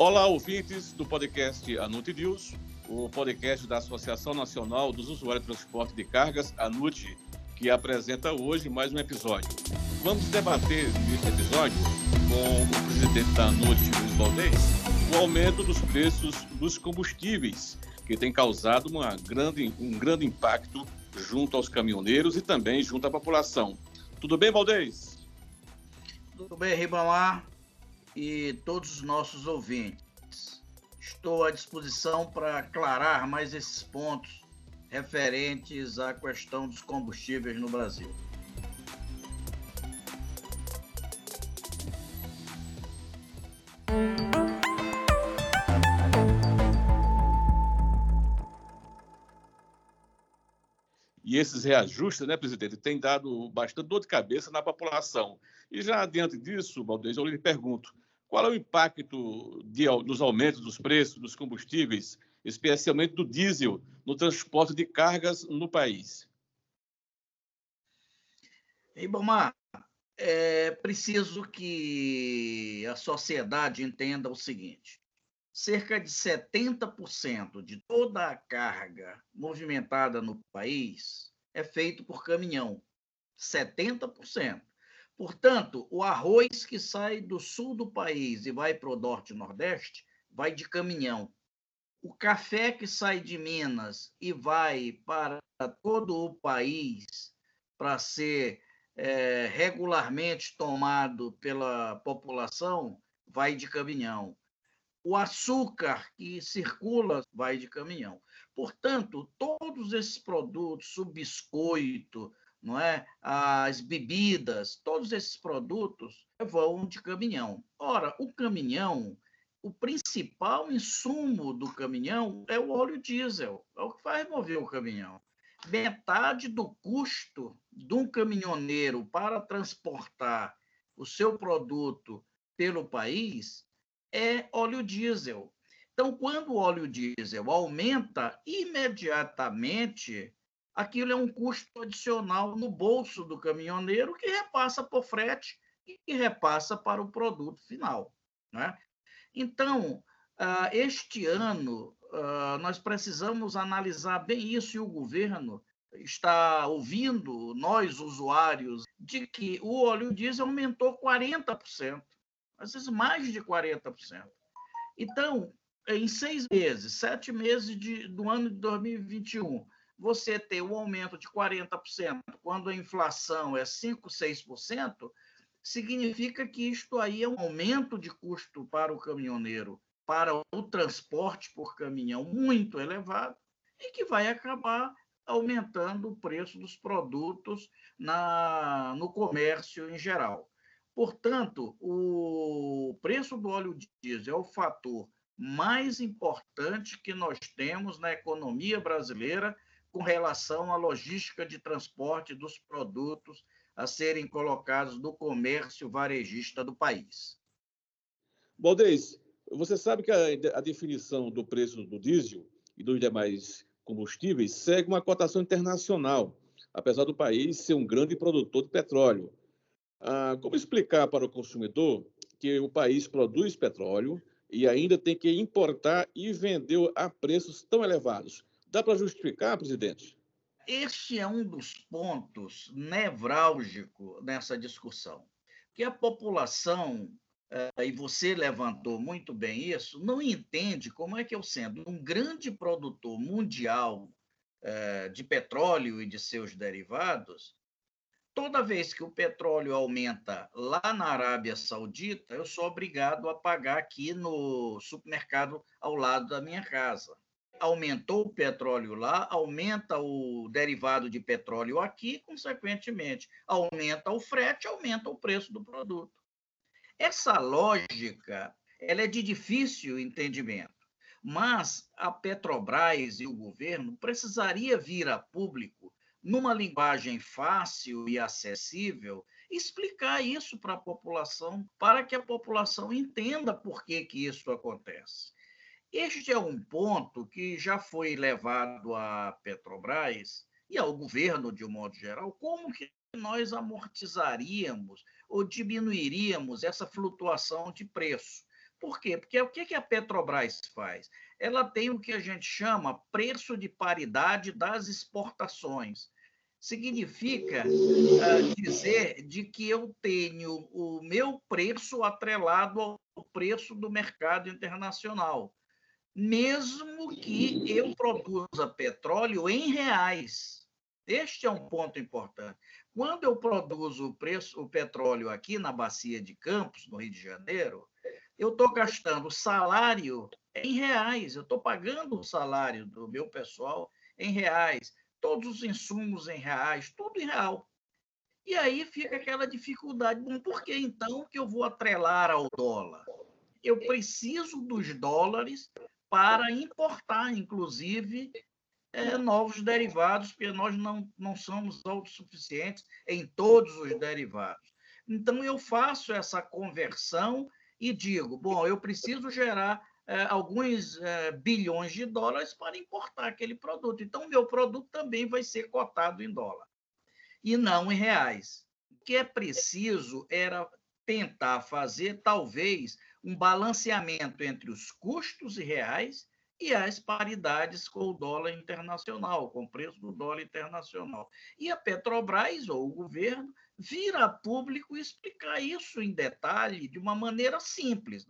Olá, ouvintes do podcast Anute News, o podcast da Associação Nacional dos Usuários de Transporte de Cargas, ANUT, que apresenta hoje mais um episódio. Vamos debater neste episódio com o presidente da ANUT, Luiz Valdez, o aumento dos preços dos combustíveis, que tem causado uma grande, um grande impacto junto aos caminhoneiros e também junto à população. Tudo bem, Valdez? Tudo bem, Ribamar e todos os nossos ouvintes. Estou à disposição para aclarar mais esses pontos referentes à questão dos combustíveis no Brasil. E esses reajustes, né, presidente, têm dado bastante dor de cabeça na população. E já diante disso, Valdez, eu lhe pergunto, qual é o impacto de, dos aumentos dos preços dos combustíveis, especialmente do diesel, no transporte de cargas no país? Ribamar, é preciso que a sociedade entenda o seguinte: cerca de 70% de toda a carga movimentada no país é feito por caminhão. 70%. Portanto, o arroz que sai do sul do país e vai para o norte e nordeste vai de caminhão. O café que sai de Minas e vai para todo o país para ser é, regularmente tomado pela população vai de caminhão o açúcar que circula vai de caminhão. Portanto, todos esses produtos, o biscoito, não é? as bebidas, todos esses produtos vão de caminhão. Ora, o caminhão, o principal insumo do caminhão é o óleo diesel, é o que vai mover o caminhão. Metade do custo de um caminhoneiro para transportar o seu produto pelo país é óleo diesel. Então, quando o óleo diesel aumenta, imediatamente aquilo é um custo adicional no bolso do caminhoneiro que repassa por frete e repassa para o produto final. Né? Então, ah, este ano, ah, nós precisamos analisar bem isso e o governo está ouvindo, nós usuários, de que o óleo diesel aumentou 40% às vezes mais de 40%. Então, em seis meses, sete meses de, do ano de 2021, você ter um aumento de 40%, quando a inflação é 5%, 6%, significa que isto aí é um aumento de custo para o caminhoneiro, para o transporte por caminhão muito elevado, e que vai acabar aumentando o preço dos produtos na, no comércio em geral. Portanto, o preço do óleo diesel é o fator mais importante que nós temos na economia brasileira com relação à logística de transporte dos produtos a serem colocados no comércio varejista do país. Baldez, você sabe que a, a definição do preço do diesel e dos demais combustíveis segue uma cotação internacional, apesar do país ser um grande produtor de petróleo. Ah, como explicar para o consumidor que o país produz petróleo e ainda tem que importar e vender a preços tão elevados? Dá para justificar, presidente? Este é um dos pontos nevrálgicos nessa discussão, que a população, eh, e você levantou muito bem isso, não entende como é que eu, sendo um grande produtor mundial eh, de petróleo e de seus derivados, toda vez que o petróleo aumenta lá na Arábia Saudita, eu sou obrigado a pagar aqui no supermercado ao lado da minha casa. Aumentou o petróleo lá, aumenta o derivado de petróleo aqui, consequentemente, aumenta o frete, aumenta o preço do produto. Essa lógica ela é de difícil entendimento, mas a Petrobras e o governo precisaria vir a público numa linguagem fácil e acessível, explicar isso para a população, para que a população entenda por que, que isso acontece. Este é um ponto que já foi levado à Petrobras e ao governo de um modo geral, como que nós amortizaríamos ou diminuiríamos essa flutuação de preço. Por quê? Porque o que a Petrobras faz? Ela tem o que a gente chama preço de paridade das exportações. Significa uh, dizer de que eu tenho o meu preço atrelado ao preço do mercado internacional, mesmo que eu produza petróleo em reais. Este é um ponto importante. Quando eu produzo o preço, o petróleo aqui na bacia de Campos, no Rio de Janeiro, eu estou gastando salário em reais, eu estou pagando o salário do meu pessoal em reais, todos os insumos em reais, tudo em real. E aí fica aquela dificuldade. Bom, por que então que eu vou atrelar ao dólar? Eu preciso dos dólares para importar, inclusive, é, novos derivados, porque nós não, não somos autossuficientes em todos os derivados. Então, eu faço essa conversão e digo: bom, eu preciso gerar é, alguns é, bilhões de dólares para importar aquele produto. Então, meu produto também vai ser cotado em dólar e não em reais. O que é preciso era tentar fazer, talvez, um balanceamento entre os custos reais e as paridades com o dólar internacional, com o preço do dólar internacional. E a Petrobras, ou o governo, vir a público explicar isso em detalhe, de uma maneira simples.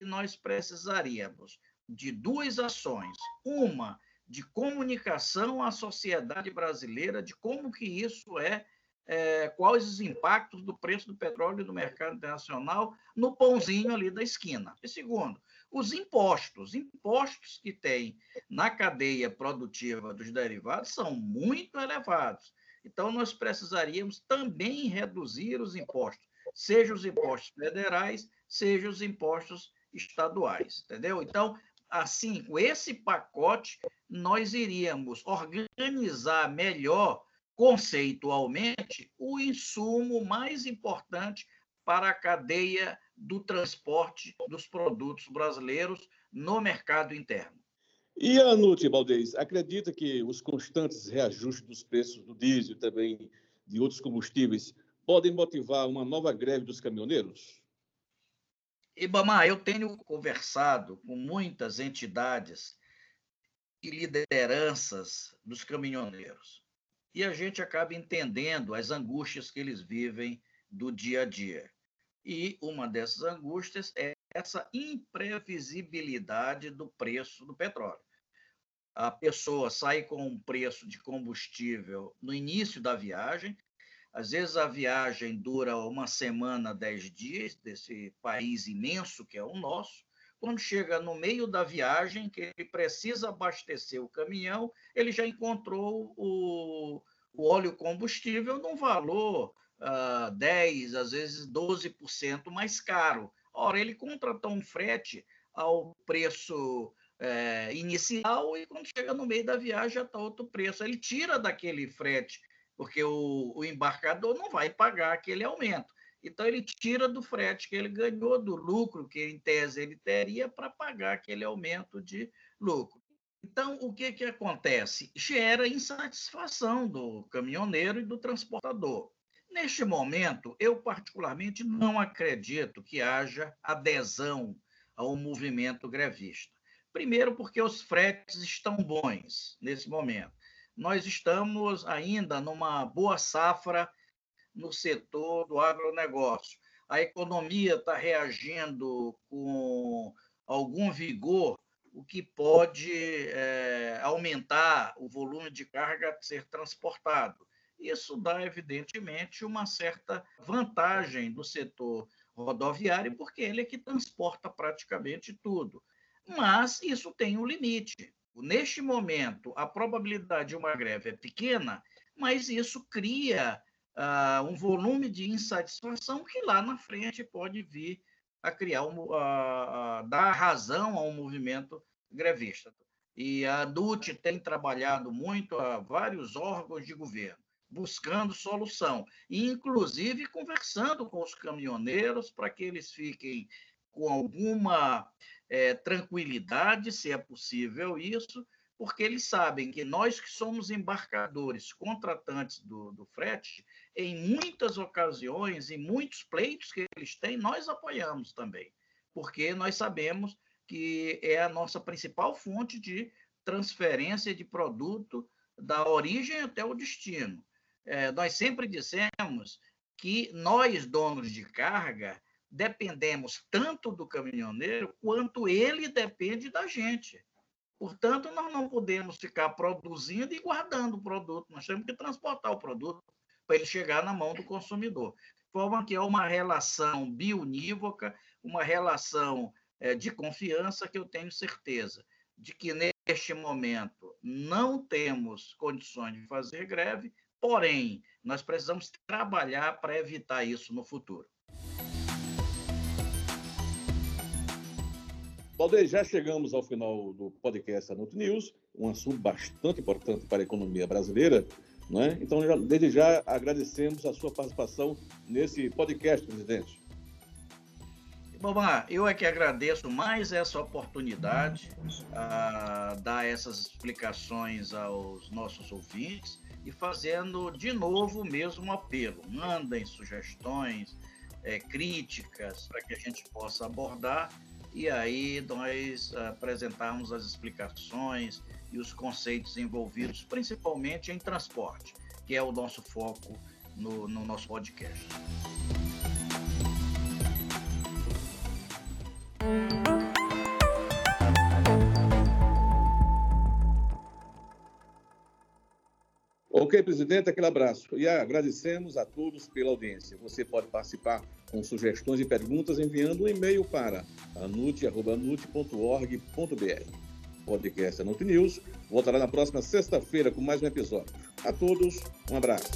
Nós precisaríamos de duas ações. Uma, de comunicação à sociedade brasileira de como que isso é, é quais os impactos do preço do petróleo no mercado internacional no pãozinho ali da esquina. E segundo, os impostos. Impostos que tem na cadeia produtiva dos derivados são muito elevados. Então, nós precisaríamos também reduzir os impostos, seja os impostos federais, seja os impostos estaduais, entendeu? Então, assim, com esse pacote, nós iríamos organizar melhor, conceitualmente, o insumo mais importante para a cadeia do transporte dos produtos brasileiros no mercado interno. E a Nute Baldez, acredita que os constantes reajustes dos preços do diesel e também de outros combustíveis podem motivar uma nova greve dos caminhoneiros? Ibama, eu tenho conversado com muitas entidades e lideranças dos caminhoneiros. E a gente acaba entendendo as angústias que eles vivem do dia a dia. E uma dessas angústias é essa imprevisibilidade do preço do petróleo. A pessoa sai com um preço de combustível no início da viagem, às vezes a viagem dura uma semana, dez dias, desse país imenso que é o nosso. Quando chega no meio da viagem, que ele precisa abastecer o caminhão, ele já encontrou o, o óleo combustível num valor uh, 10, às vezes 12% mais caro. Ora, ele contratou um frete ao preço é, inicial e quando chega no meio da viagem já está outro preço. Ele tira daquele frete, porque o, o embarcador não vai pagar aquele aumento. Então, ele tira do frete que ele ganhou, do lucro que, em tese, ele teria para pagar aquele aumento de lucro. Então, o que, que acontece? Gera insatisfação do caminhoneiro e do transportador. Neste momento, eu particularmente não acredito que haja adesão ao movimento grevista. Primeiro, porque os fretes estão bons nesse momento. Nós estamos ainda numa boa safra no setor do agronegócio. A economia está reagindo com algum vigor, o que pode é, aumentar o volume de carga a ser transportado. Isso dá, evidentemente, uma certa vantagem do setor rodoviário, porque ele é que transporta praticamente tudo. Mas isso tem um limite. Neste momento, a probabilidade de uma greve é pequena, mas isso cria uh, um volume de insatisfação que lá na frente pode vir a criar, um, uh, uh, dar razão a um movimento grevista. E a DUT tem trabalhado muito a vários órgãos de governo buscando solução, inclusive conversando com os caminhoneiros para que eles fiquem com alguma é, tranquilidade, se é possível isso, porque eles sabem que nós que somos embarcadores, contratantes do, do frete, em muitas ocasiões, em muitos pleitos que eles têm, nós apoiamos também porque nós sabemos que é a nossa principal fonte de transferência de produto da origem até o destino. É, nós sempre dissemos que nós, donos de carga, dependemos tanto do caminhoneiro quanto ele depende da gente. Portanto, nós não podemos ficar produzindo e guardando o produto, nós temos que transportar o produto para ele chegar na mão do consumidor. De forma que é uma relação bionívoca, uma relação é, de confiança que eu tenho certeza de que neste momento não temos condições de fazer greve, porém, nós precisamos trabalhar para evitar isso no futuro. Valdeir, já chegamos ao final do podcast Anot News, um assunto bastante importante para a economia brasileira. Né? Então, já, desde já, agradecemos a sua participação nesse podcast, presidente. Bom, eu é que agradeço mais essa oportunidade a dar essas explicações aos nossos ouvintes e fazendo de novo o mesmo apelo. Mandem sugestões, é, críticas para que a gente possa abordar e aí nós apresentarmos as explicações e os conceitos envolvidos, principalmente em transporte, que é o nosso foco no, no nosso podcast. Ok, presidente, aquele abraço. E agradecemos a todos pela audiência. Você pode participar com sugestões e perguntas enviando um e-mail para anute.org.br. Podcast Anute News voltará na próxima sexta-feira com mais um episódio. A todos, um abraço.